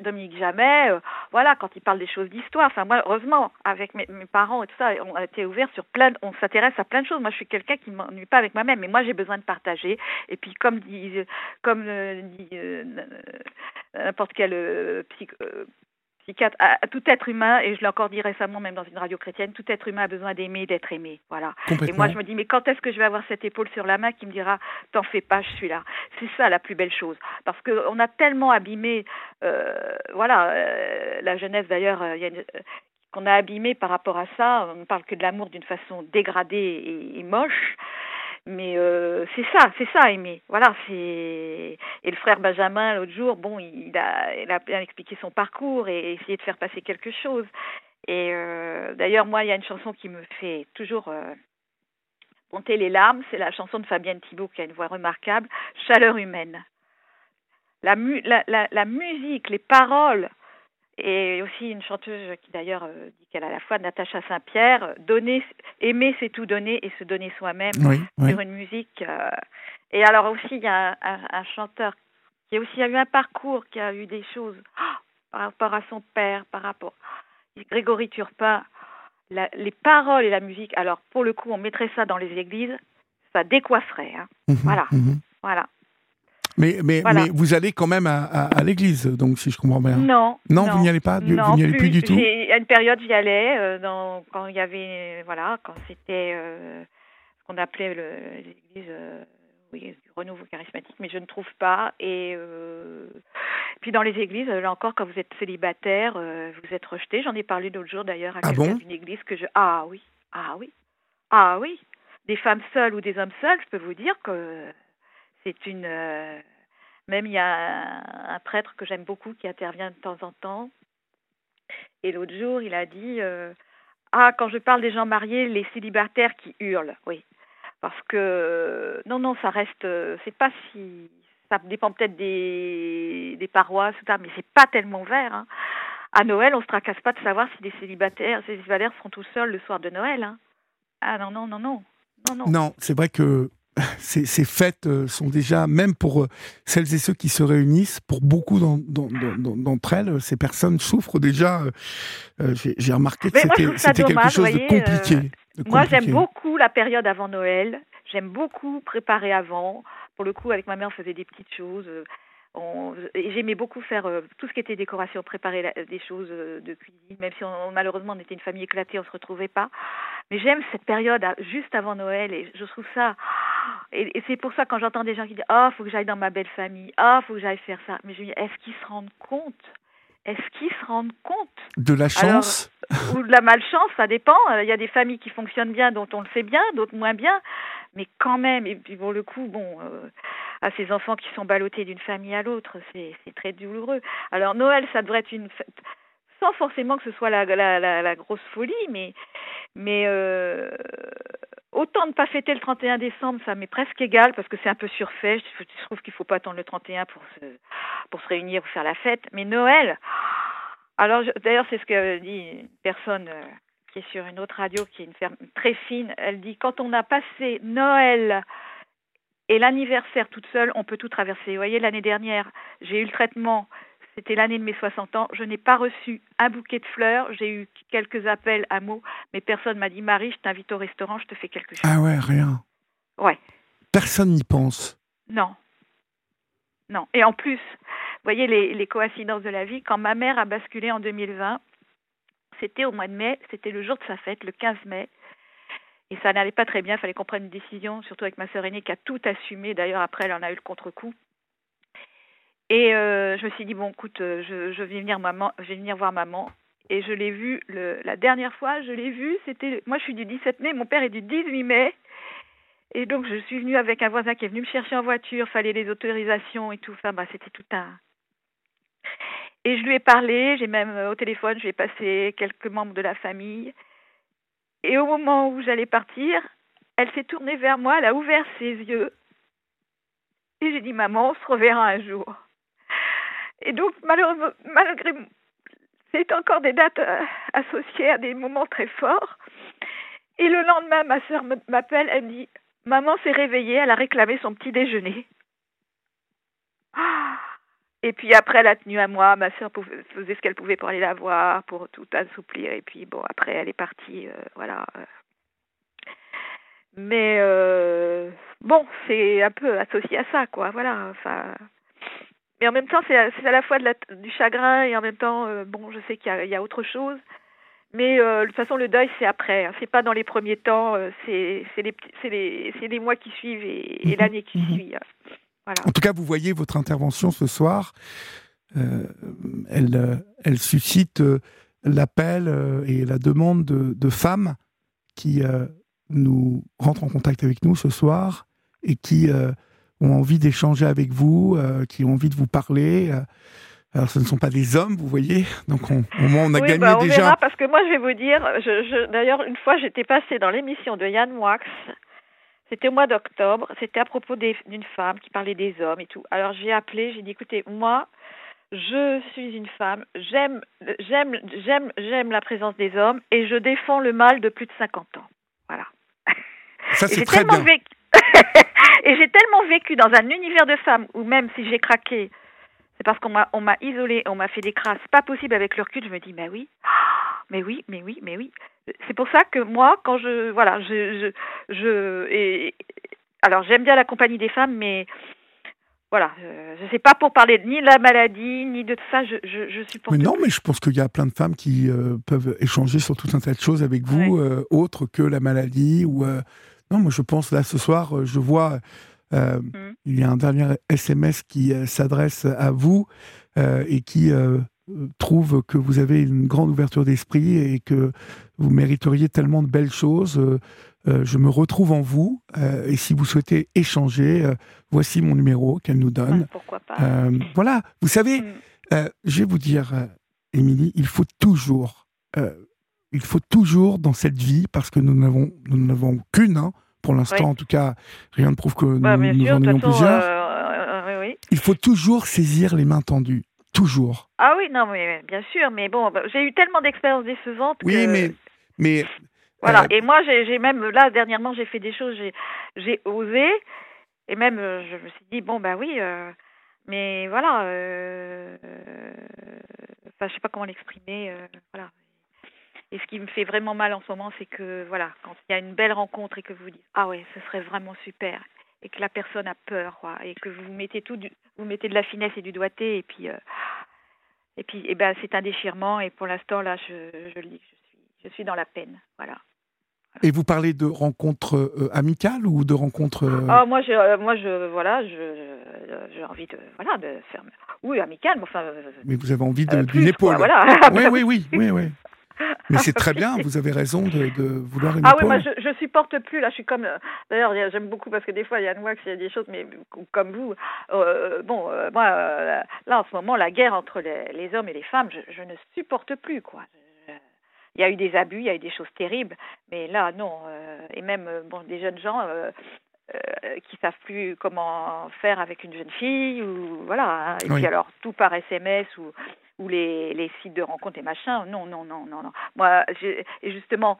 Dominique Jamais, voilà, quand il parle des choses d'histoire. Enfin, moi, heureusement, avec mes, mes parents et tout ça, on a été ouvert sur plein, on s'intéresse à plein de choses. Moi, je suis quelqu'un qui ne m'ennuie pas avec moi-même, mais moi, j'ai besoin de partager. Et puis, comme dit, comme euh, dit euh, n'importe quel euh, psychiatre, à, tout être humain, et je l'ai encore dit récemment, même dans une radio chrétienne, tout être humain a besoin d'aimer, d'être aimé. Voilà. Et moi, je me dis, mais quand est-ce que je vais avoir cette épaule sur la main qui me dira, t'en fais pas, je suis là. C'est ça la plus belle chose. Parce qu'on a tellement abîmé, voilà, la jeunesse d'ailleurs, il y a une, qu'on a abîmé par rapport à ça. On ne parle que de l'amour d'une façon dégradée et, moche. Mais euh, c'est ça, c'est ça aimer. Voilà, c'est et le frère Benjamin l'autre jour, bon, il a, bien expliqué son parcours et essayé de faire passer quelque chose. Et euh, d'ailleurs, moi, il y a une chanson qui me fait toujours euh, monter les larmes. C'est la chanson de Fabienne Thibault qui a une voix remarquable, Chaleur humaine. La musique, les paroles et aussi une chanteuse qui d'ailleurs euh, dit qu'elle a la foi, Natacha Saint-Pierre, donner, aimer c'est tout donner et se donner soi-même sur une musique. Euh, et alors aussi il y a un, chanteur qui a aussi eu un parcours, qui a eu des choses oh, par rapport à son père, par rapport Grégory Turpin, les paroles et la musique. Alors pour le coup, on mettrait ça dans les églises, ça décoifferait. Hein. Mhm, voilà, mhm. voilà. Mais, mais, mais vous allez quand même à, à, l'église, donc si je comprends bien. Non. Non, vous n'y allez pas non, Vous n'y allez plus, du tout? À une période, j'y allais, euh, dans, quand il y avait, voilà, quand c'était euh, ce qu'on appelait l'église, euh, oui, du renouveau charismatique, mais je ne trouve pas. Et puis dans les églises, là encore, quand vous êtes célibataire, vous êtes rejeté. J'en ai parlé l'autre jour d'ailleurs à ah quelqu'un d'une église que je. Ah oui, ah oui, ah oui. Des femmes seules ou des hommes seuls, je peux vous dire que c'est une. Euh, même il y a un, prêtre que j'aime beaucoup qui intervient de temps en temps. Et l'autre jour, il a dit euh, Ah, quand je parle des gens mariés, les célibataires qui hurlent. Oui. Parce que. Non, non, ça reste. C'est pas si. Ça dépend peut-être des, des paroisses, mais c'est pas tellement vert. Hein. À Noël, on se tracasse pas de savoir si des célibataires, célibataires seront tout seuls le soir de Noël. Hein. Ah non, non, non, non. Non, non. non c'est vrai que ces, fêtes euh, sont déjà, même pour euh, celles et ceux qui se réunissent, pour beaucoup d'entre elles, ces personnes souffrent déjà. Euh, j'ai remarqué que c'était quelque chose de compliqué. Moi, j'aime beaucoup la période avant Noël. J'aime beaucoup préparer avant. Pour le coup, avec ma mère, on faisait des petites choses. J'aimais beaucoup faire tout ce qui était décoration, préparer des choses de cuisine, même si malheureusement on était une famille éclatée, on se retrouvait pas. Mais j'aime cette période juste avant Noël et je trouve ça et, c'est pour ça, quand j'entends des gens qui disent Ah, oh, faut que j'aille dans ma belle famille, ah, oh, faut que j'aille faire ça. Mais je me dis Est-ce qu'ils se rendent compte? Est-ce qu'ils se rendent compte? De la chance? Ou de la malchance, ça dépend. Il y a des familles qui fonctionnent bien, dont on le sait bien, d'autres moins bien. Mais quand même, et puis pour le coup, bon, euh, à ces enfants qui sont ballottés d'une famille à l'autre, c'est très douloureux. Alors Noël, ça devrait être une fête sans forcément que ce soit la, la, la, grosse folie, mais, euh, Autant ne pas fêter le 31 décembre, ça m'est presque égal parce que c'est un peu surfait. Je trouve qu'il ne faut pas attendre le 31 pour se, pour se réunir ou faire la fête. Mais Noël, alors d'ailleurs c'est ce que dit une personne euh, qui est sur une autre radio, qui est une ferme très fine. Elle dit quand on a passé Noël et l'anniversaire toute seule, on peut tout traverser. Vous voyez, l'année dernière, j'ai eu le traitement c'était l'année de mes 60 ans. Je n'ai pas reçu un bouquet de fleurs. J'ai eu quelques appels à mots, mais personne m'a dit Marie, je t'invite au restaurant, je te fais quelque chose. Ah ouais, rien. Ouais. Personne n'y pense. Non. Non. Et en plus, vous voyez les, les coïncidences de la vie. Quand ma mère a basculé en 2020, c'était au mois de mai, c'était le jour de sa fête, le 15 mai. Et ça n'allait pas très bien, il fallait qu'on prenne une décision, surtout avec ma sœur aînée qui a tout assumé. D'ailleurs, après, elle en a eu le contre-coup. Et euh, je me suis dit, bon, écoute, euh, je, je, vais venir maman, je vais venir voir maman. Et je l'ai vue la dernière fois, je l'ai vue, c'était, moi je suis du 17 mai, mon père est du 18 mai. Et donc je suis venue avec un voisin qui est venu me chercher en voiture, fallait les autorisations et tout. Enfin, bah, c'était tout un. Et je lui ai parlé, j'ai même euh, au téléphone, je lui ai passé quelques membres de la famille. Et au moment où j'allais partir, elle s'est tournée vers moi, elle a ouvert ses yeux. Et j'ai dit, maman, on se reverra un jour. Et donc, malheureusement, malgré, c'est encore des dates euh, associées à des moments très forts. Et le lendemain, ma sœur m'appelle, elle me dit Maman s'est réveillée, elle a réclamé son petit déjeuner. Et puis après, elle a tenu à moi. Ma sœur faisait ce qu'elle pouvait pour aller la voir, pour tout assouplir. Et puis, bon, après, elle est partie. Euh, voilà. Mais euh, bon, c'est un peu associé à ça, quoi. Voilà. Enfin, mais en même temps, c'est à la fois de la, du chagrin et en même temps, euh, bon, je sais qu'il y, y, a autre chose. Mais euh, de toute façon, le deuil, c'est après. Hein. C'est pas dans les premiers temps. Euh, c'est les, les, les, mois qui suivent et, et mhm. l'année qui mhm. suit. Hein. Voilà. En tout cas, vous voyez votre intervention ce soir. elle, elle suscite l'appel et la demande de, de femmes qui nous rentrent en contact avec nous ce soir et qui ont envie d'échanger avec vous, euh, qui ont envie de vous parler. Euh. alors, ce ne sont pas des hommes, vous voyez. Donc, on, au moins, on a gagné bah, on déjà. Verra, parce que moi, je vais vous dire, je, je, d'ailleurs, une fois, j'étais passée dans l'émission de Yann Moix. C'était au mois d'octobre. C'était à propos d'une femme qui parlait des hommes et tout. Alors, j'ai appelé, j'ai dit, écoutez, moi, je suis une femme, j'aime, j'aime, j'aime, j'aime la présence des hommes et je défends le mal de plus de 50 ans. Voilà. Ça, c'est très bien. Et j'ai tellement vécu dans un univers de femmes où même si j'ai craqué, c'est parce qu'on m'a on m'a isolé, on m'a fait des crasses pas possible avec le recul. Je me dis mais oui, mais oui, mais oui, mais oui. C'est pour ça que moi, quand je voilà, je je, je et alors j'aime bien la compagnie des femmes, mais voilà, je ne sais pas pour parler ni de la maladie, ni de tout ça, je, je, je supporte. Mais non, mais je pense qu'il y a plein de femmes qui peuvent échanger sur tout un tas de choses avec vous, autres que la maladie. Ou, non, moi je pense, là, ce soir, je vois, mmh. il y a un dernier SMS qui s'adresse à vous et qui trouve que vous avez une grande ouverture d'esprit et que vous mériteriez tellement de belles choses. Euh, euh, je me retrouve en vous euh, et si vous souhaitez échanger, voici mon numéro qu'elle nous donne. pourquoi pas Voilà, vous savez, mm. je vais vous dire, Émilie, il faut toujours, il faut toujours dans cette vie, parce que nous n'avons nous n'avons qu'une, hein, pour l'instant en tout cas, rien ne prouve que nous, bah, en ayons plusieurs. Il faut toujours saisir les mains tendues. Toujours. Ah oui, non, mais bien sûr, mais bon, bah, j'ai eu tellement d'expériences décevantes. Oui, mais, mais. Voilà, euh, et moi, j'ai même, là, dernièrement, j'ai fait des choses, j'ai osé, et même, euh, je me suis dit, bon, bah oui, euh, mais voilà, enfin, je sais pas comment l'exprimer, voilà. Et ce qui me fait vraiment mal en ce moment, c'est que, voilà, quand il y a une belle rencontre et que vous dites, ah ouais, ce serait vraiment super, et que la personne a peur, quoi, et que vous mettez tout, vous mettez de la finesse et du doigté, et puis, euh, et puis, et eh ben, c'est un déchirement, et pour l'instant, là, je, je le dis, je suis, je suis dans la peine, voilà. Et vous parlez de rencontres euh, amicales ou de rencontres euh, Ah moi je moi je voilà je j'ai envie de voilà de faire oui amicale mais enfin mais vous avez envie d'une épaule. voilà. Oui oui oui oui oui mais c'est très bien, vous avez raison de, de vouloir une Ah oui, moi je, je supporte plus, là je suis comme, euh, d'ailleurs j'aime beaucoup parce que des fois il y a Wax, il y a des choses, mais comme vous, euh, bon, euh, moi là en ce moment la guerre entre les, les hommes et les femmes, je, je ne supporte plus quoi. il y a eu des abus, il y a eu des choses terribles, mais là non, et même bon des jeunes gens qui savent plus comment faire avec une jeune fille ou voilà hein. et puis alors tout par SMS ou ou les, les sites de rencontres et machin non non non non non moi et justement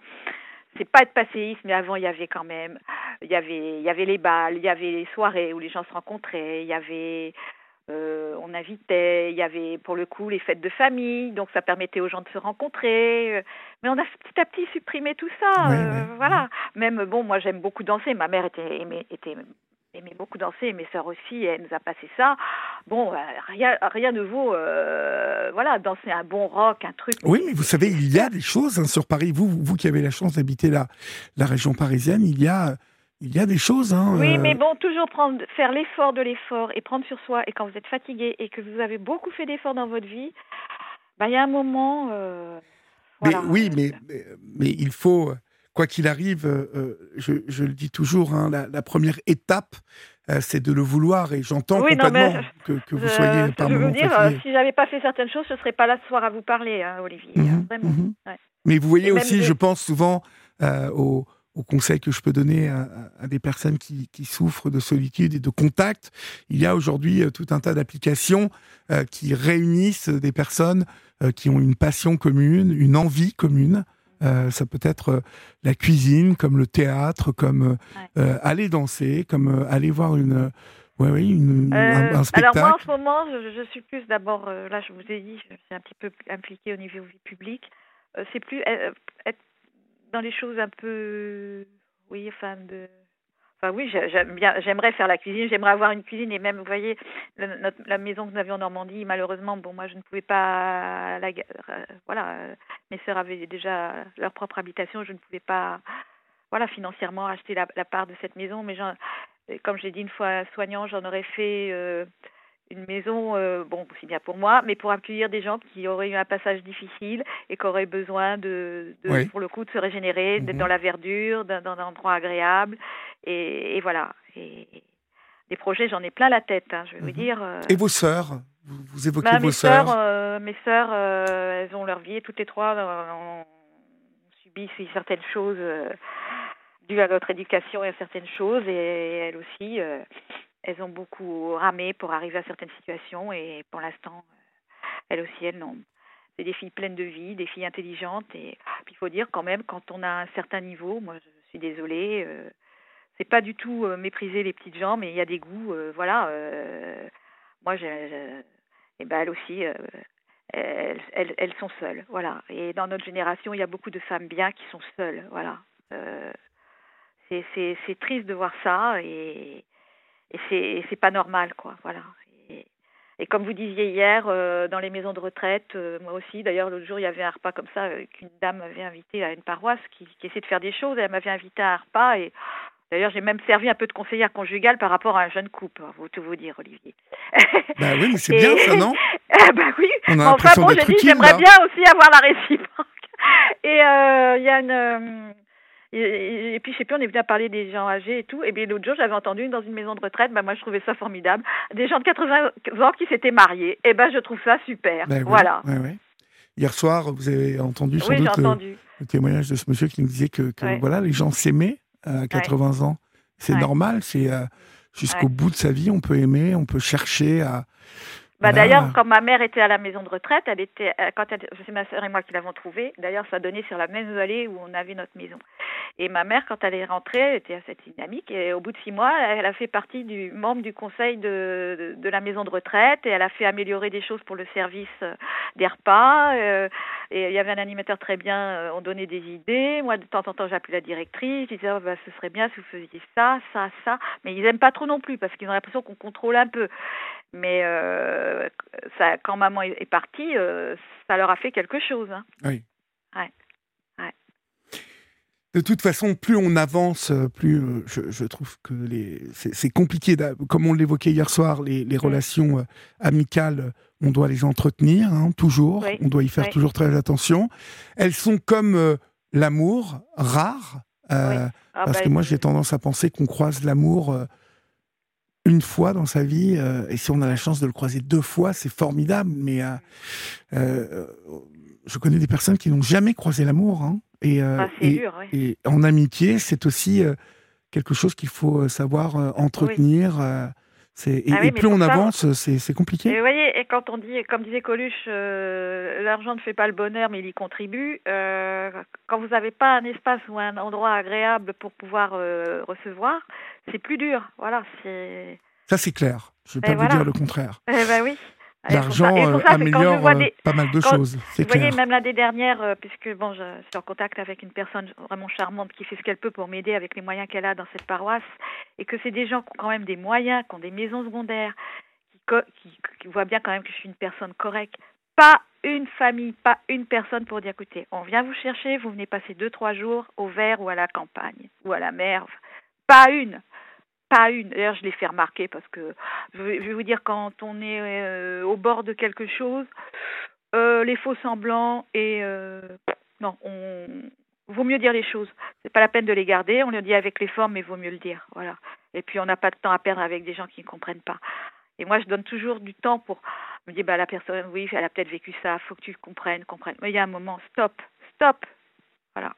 c'est pas être passéiste mais avant il y avait quand même il y avait il y avait les balles il y avait les soirées où les gens se rencontraient il y avait euh, on invitait, il y avait pour le coup les fêtes de famille, donc ça permettait aux gens de se rencontrer. Mais on a petit à petit supprimé tout ça. Euh, voilà. Même bon, moi j'aime beaucoup danser. Ma mère était aimait, était aimait beaucoup danser, mes sœurs aussi, elle nous a passé ça. Bon, rien, rien ne vaut, voilà, danser un bon rock, un truc. Oui, mais vous savez, il y a des choses hein, sur Paris. Vous, vous qui avez la chance d'habiter la, la région parisienne, il y a il y a des choses. Hein, oui, euh. mais bon, toujours prendre, faire l'effort de l'effort et prendre sur soi. Et quand vous êtes fatigué et que vous avez beaucoup fait d'efforts dans votre vie, bah, il y a un moment. Euh, mais, oui, mais, mais, il faut, quoi qu'il arrive, euh, je, je, le dis toujours, hein, la, première étape, c'est de le vouloir. Et j'entends complètement que, que, vous soyez par Je veux dire, si j'avais pas fait certaines choses, je ne serais pas là ce soir à vous parler, hein, Olivier. Mhm, vraiment. Mhm. Mais vous voyez aussi, je pense souvent aux au conseil que je peux donner à, des personnes qui, souffrent de solitude et de contact. Il y a aujourd'hui euh, tout un tas d'applications euh, qui réunissent des personnes euh, qui ont une passion commune, une envie commune. Ça peut être la cuisine, comme le théâtre, comme aller danser, comme aller voir une, oui, une, un, spectacle. Alors moi, en ce moment, je, suis plus d'abord, là, je vous ai dit, je suis un petit peu impliquée au niveau vie publique. c'est plus être dans les choses un peu, oui, enfin de, enfin oui, j'aime bien, j'aimerais faire la cuisine, j'aimerais avoir une cuisine et même, vous voyez, la, notre, la maison que nous avions en Normandie, malheureusement, bon, moi je ne pouvais pas, la, euh, voilà, mes sœurs avaient déjà leur propre habitation, je ne pouvais pas, voilà, financièrement acheter la, la part de cette maison, mais comme j'ai dit une fois soignant, j'en aurais fait. Euh, une maison, euh, bon, aussi bien pour moi, mais pour accueillir des gens qui auraient eu un passage difficile et qui auraient besoin de, pour le coup, de se régénérer, d'être mhm. dans la verdure, dans, un endroit agréable, et, voilà. Et des projets, j'en ai plein la tête, hein, je vais vous mhm. dire. Euh. Et vos sœurs? Vous, évoquez bah, vos mes sœurs euh, Mes sœurs, elles ont leur vie, toutes les trois ont subi certaines choses dues à notre éducation et à certaines choses, et elles aussi elles ont beaucoup ramé pour arriver à certaines situations et pour l'instant, euh, elles aussi, elles n'ont. C'est des filles pleines de vie, des filles intelligentes et il faut dire quand même quand on a un certain niveau, moi je suis désolée, euh, c'est pas du tout euh, mépriser les petites gens, mais il y a des goûts, euh, voilà. moi, et eh ben elles aussi, elles, elles, elles, sont seules, voilà. Et dans notre génération, il y a beaucoup de femmes bien qui sont seules, voilà. c'est triste de voir ça et et c'est pas normal quoi voilà et, comme vous disiez hier euh, dans les maisons de retraite moi aussi d'ailleurs l'autre jour il y avait un repas comme ça qu'une dame m'avait invité à une paroisse qui, qui essaie de faire des choses elle m'avait invité à un repas et D'ailleurs, j'ai même servi un peu de conseillère conjugale par rapport à un jeune couple, vous tout vous dire, Olivier. Bah oui, mais c'est bien ça, non? Bah oui. On a enfin bon, j'ai dit, j'aimerais bien aussi avoir la réciproque. Et euh, il y a une. Et, puis, je sais plus, on est venu à parler des gens âgés et tout. Et bien, l'autre jour, j'avais entendu dans une maison de retraite, bah, moi, je trouvais ça formidable. Des gens de 80 ans qui s'étaient mariés. Et ben, je trouve ça super. Ben voilà. Hier soir, vous avez entendu sans doute le, témoignage de ce monsieur qui nous disait que, que voilà, les gens s'aimaient à 80 ans. C'est normal, c'est euh, jusqu'au bout de sa vie, on peut aimer, on peut chercher à, bah, D'ailleurs, quand ma mère était à la maison de retraite, elle était, euh, quand elle, c'est ma sœur et moi qui l'avons trouvée. D'ailleurs, ça donnait sur la même vallée où on avait notre maison. Et ma mère, quand elle est rentrée, elle était assez dynamique. Et au bout de six mois, elle a fait partie du membre du conseil de, de, la maison de retraite. Et elle a fait améliorer des choses pour le service euh, des repas. Euh, et il y avait un animateur très bien. on donnait des idées. Moi, de temps en temps, j'appelais la directrice. Je disais, oh, bah, ce serait bien si vous faisiez ça, ça, ça. Mais ils n'aiment pas trop non plus parce qu'ils ont l'impression qu'on contrôle un peu. Mais euh, ça, quand maman est, partie, euh, ça leur a fait quelque chose. Hein. Oui. De toute façon, plus on avance, plus euh, je, trouve que c'est compliqué. Comme on l'évoquait hier soir, les, mm. relations amicales, on doit les entretenir hein, toujours. On doit y faire toujours très attention. Elles sont comme l'amour, rares. Ah parce bah, que moi, j'ai tendance à penser qu'on croise l'amour une fois dans sa vie, euh, et si on a la chance de le croiser deux fois, c'est formidable. Mais euh, euh, je connais des personnes qui n'ont jamais croisé l'amour. Hein, et, ah, et, en amitié, c'est aussi quelque chose qu'il faut savoir entretenir. Et, ah plus on avance, c'est, compliqué. Et vous voyez, et quand on dit, comme disait Coluche, l'argent ne fait pas le bonheur, mais il y contribue. quand vous n'avez pas un espace ou un endroit agréable pour pouvoir recevoir, c'est plus dur. Voilà, c'est. Ça, c'est clair. Je ne vais pas vous dire le contraire. Eh ben oui. L'argent euh, améliore euh, pas mal de choses. Vous voyez, même l'année dernière, euh, puisque bon, je suis en contact avec une personne vraiment charmante qui fait ce qu'elle peut pour m'aider avec les moyens qu'elle a dans cette paroisse, et que c'est des gens qui ont quand même des moyens, qui ont des maisons secondaires, qui, qui, voient bien quand même que je suis une personne correcte. Pas une famille, pas une personne pour dire écoutez, on vient vous chercher, vous venez passer deux trois jours au vert ou à la campagne ou à la mer. Pas une pas une. D'ailleurs, je l'ai fait remarquer parce que je vais vous dire quand on est euh, au bord de quelque chose, euh, les faux semblants et euh, non, on vaut mieux dire les choses. C'est pas la peine de les garder. On le dit avec les formes, mais vaut mieux le dire. Voilà. Et puis on n'a pas de temps à perdre avec des gens qui ne comprennent pas. Et moi, je donne toujours du temps pour me dire bah la personne, oui, elle a peut-être vécu ça. Faut que tu comprennes, comprennes. Mais il y a un moment, stop, stop. Voilà.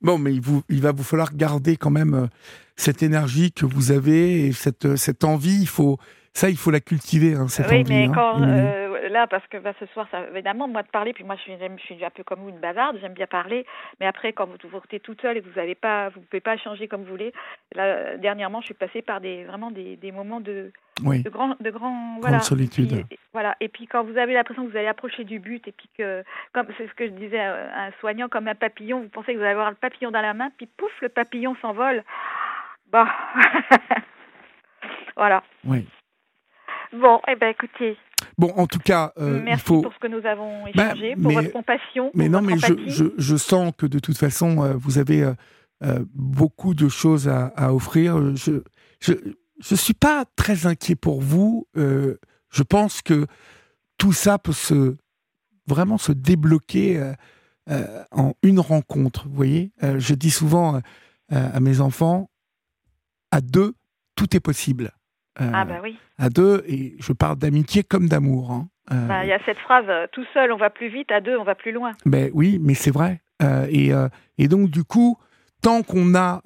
Bon, mais il, vous, il va vous falloir garder quand même euh, cette énergie que vous avez et cette, euh, cette envie. Il faut, ça, il faut la cultiver, hein, cette oui, envie. mais hein. quand, euh, là, parce que bah, ce soir, ça, évidemment, moi de parler, puis moi je suis, je suis un peu comme vous, une bavarde, j'aime bien parler, mais après, quand vous vous êtes toute seule et que vous ne pas, vous pouvez pas changer comme vous voulez, là, dernièrement, je suis passée par des, vraiment des, des moments de, de grand, de grand, voilà, solitude. voilà. Et puis quand vous avez l'impression que vous allez approcher du but, et puis que, comme c'est ce que je disais à un soignant, comme un papillon, vous pensez que vous allez avoir le papillon dans la main, puis pouf, le papillon s'envole. Bah, voilà. Oui. Bon, eh ben écoutez. Bon, en tout cas, euh, merci il faut... pour ce que nous avons ben, échangé, pour votre compassion. Mais non, mais je, je, sens que de toute façon, euh, vous avez euh, beaucoup de choses à, à offrir. Je, je, je suis pas très inquiet pour vous. je pense que tout ça peut se vraiment se débloquer en une rencontre. Vous voyez, je dis souvent à mes enfants, à deux, tout est possible. Euh, ah bah oui. À deux, et je parle d'amitié comme d'amour. Hein. Euh, bah, il y a cette phrase, euh, tout seul on va plus vite, à deux on va plus loin. Ben oui, mais c'est vrai. et, et, donc du coup, tant qu'on a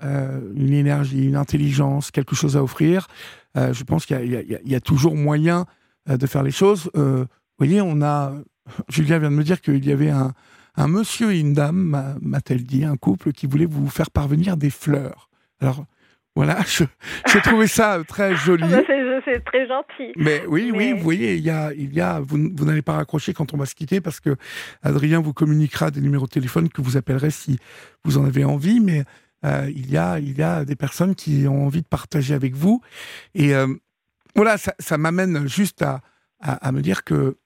une énergie, une intelligence, quelque chose à offrir, je pense qu'il y, y, a toujours moyen de faire les choses. vous voyez, on a... Julien vient de me dire qu'il y avait un, un monsieur et une dame, m'a-t-elle dit, un couple qui voulait vous faire parvenir des fleurs. Alors, voilà, je, trouvais ça très joli. C'est très gentil. Mais oui, oui, vous voyez, il y a, il y a, vous, vous n'allez pas raccrocher quand on va se quitter parce que Adrien vous communiquera des numéros de téléphone que vous appellerez si vous en avez envie. Mais euh, il y a il y a des personnes qui ont envie de partager avec vous. Et euh, voilà, ça, ça m'amène juste à, à, à, me dire que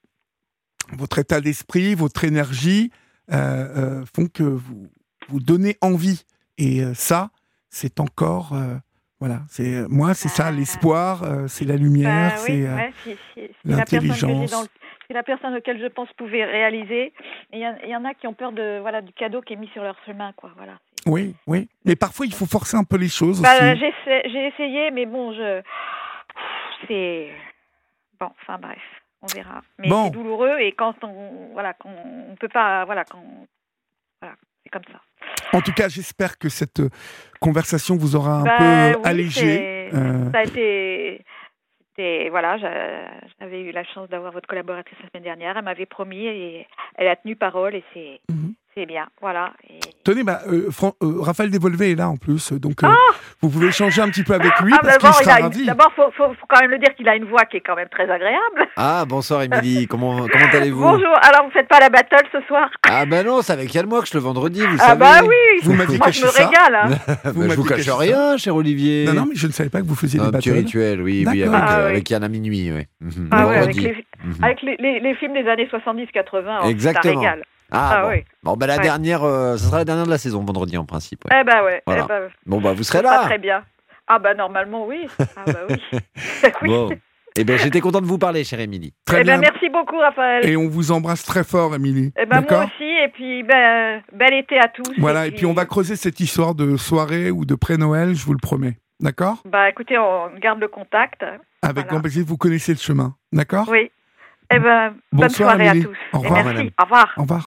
votre état d'esprit, votre énergie euh, font que vous vous donnez envie. Et ça, c'est encore voilà, c'est moi, c'est ça l'espoir, c'est la lumière, bah, c'est ouais, l'intelligence c'est la personne auquel je pense pouvait réaliser. Et il y, en a qui ont peur de voilà du cadeau qui est mis sur leur chemin, quoi. Voilà. Oui, oui. Mais parfois, il faut forcer un peu les choses bah, aussi. J'ai essayé, mais bon, je c'est bon. Enfin bref, on verra. Mais c'est douloureux et quand on voilà, quand on peut pas voilà, quand voilà, c'est comme ça. En tout cas, j'espère que cette conversation vous aura un bah peu allégé. Euh... Ça a été et voilà, j'avais eu la chance d'avoir votre collaboratrice la semaine dernière. Elle m'avait promis et elle a tenu parole et c'est mhm. C'est bien, voilà. Tenez, bah, euh, euh, Raphaël Devolvé est là en plus, donc euh, ah vous pouvez échanger un petit peu avec lui ah, parce qu'il sera ravi. D'abord, il faut, quand même le dire qu'il a une voix qui est quand même très agréable. Ah, bonsoir Émilie, comment, comment allez-vous? Bonjour, alors vous faites pas la battle ce soir? Ah ben non, c'est avec Yann Moix le vendredi, vous ah savez. Ah bah oui, vous m'avez moi je me régale. Hein. vous bah, je vous cache rien, cher Olivier. Non, non, mais je ne savais pas que vous faisiez des battles. Un petit rituel, oui, oui, avec, ah, avec Yann à minuit, oui. Ah ouais, avec, les, mhm. les, films des années 70-80, Exactement. ça régale. Ah, ah, oui. Bon, bah la dernière, euh, ça sera la dernière de la saison, vendredi en principe. Eh bah ouais. Eh bon, bah vous serez là. très bien. Ah bah normalement, oui. Ah bah oui. oui. Bon. Eh bien, j'étais content de vous parler, chère Émilie. Très eh bien. Ben, merci beaucoup, Raphaël. Et on vous embrasse très fort, Émilie. Eh ben, moi aussi. Et puis, ben, bel été à tous. Voilà. Et puis... on va creuser cette histoire de soirée ou de pré-Noël, je vous le promets. D'accord Bah, écoutez, on garde le contact. Avec grand plaisir. Vous connaissez le chemin. D'accord Oui. Eh ben, bonne soirée à tous. Au revoir, merci. Au revoir. Au revoir.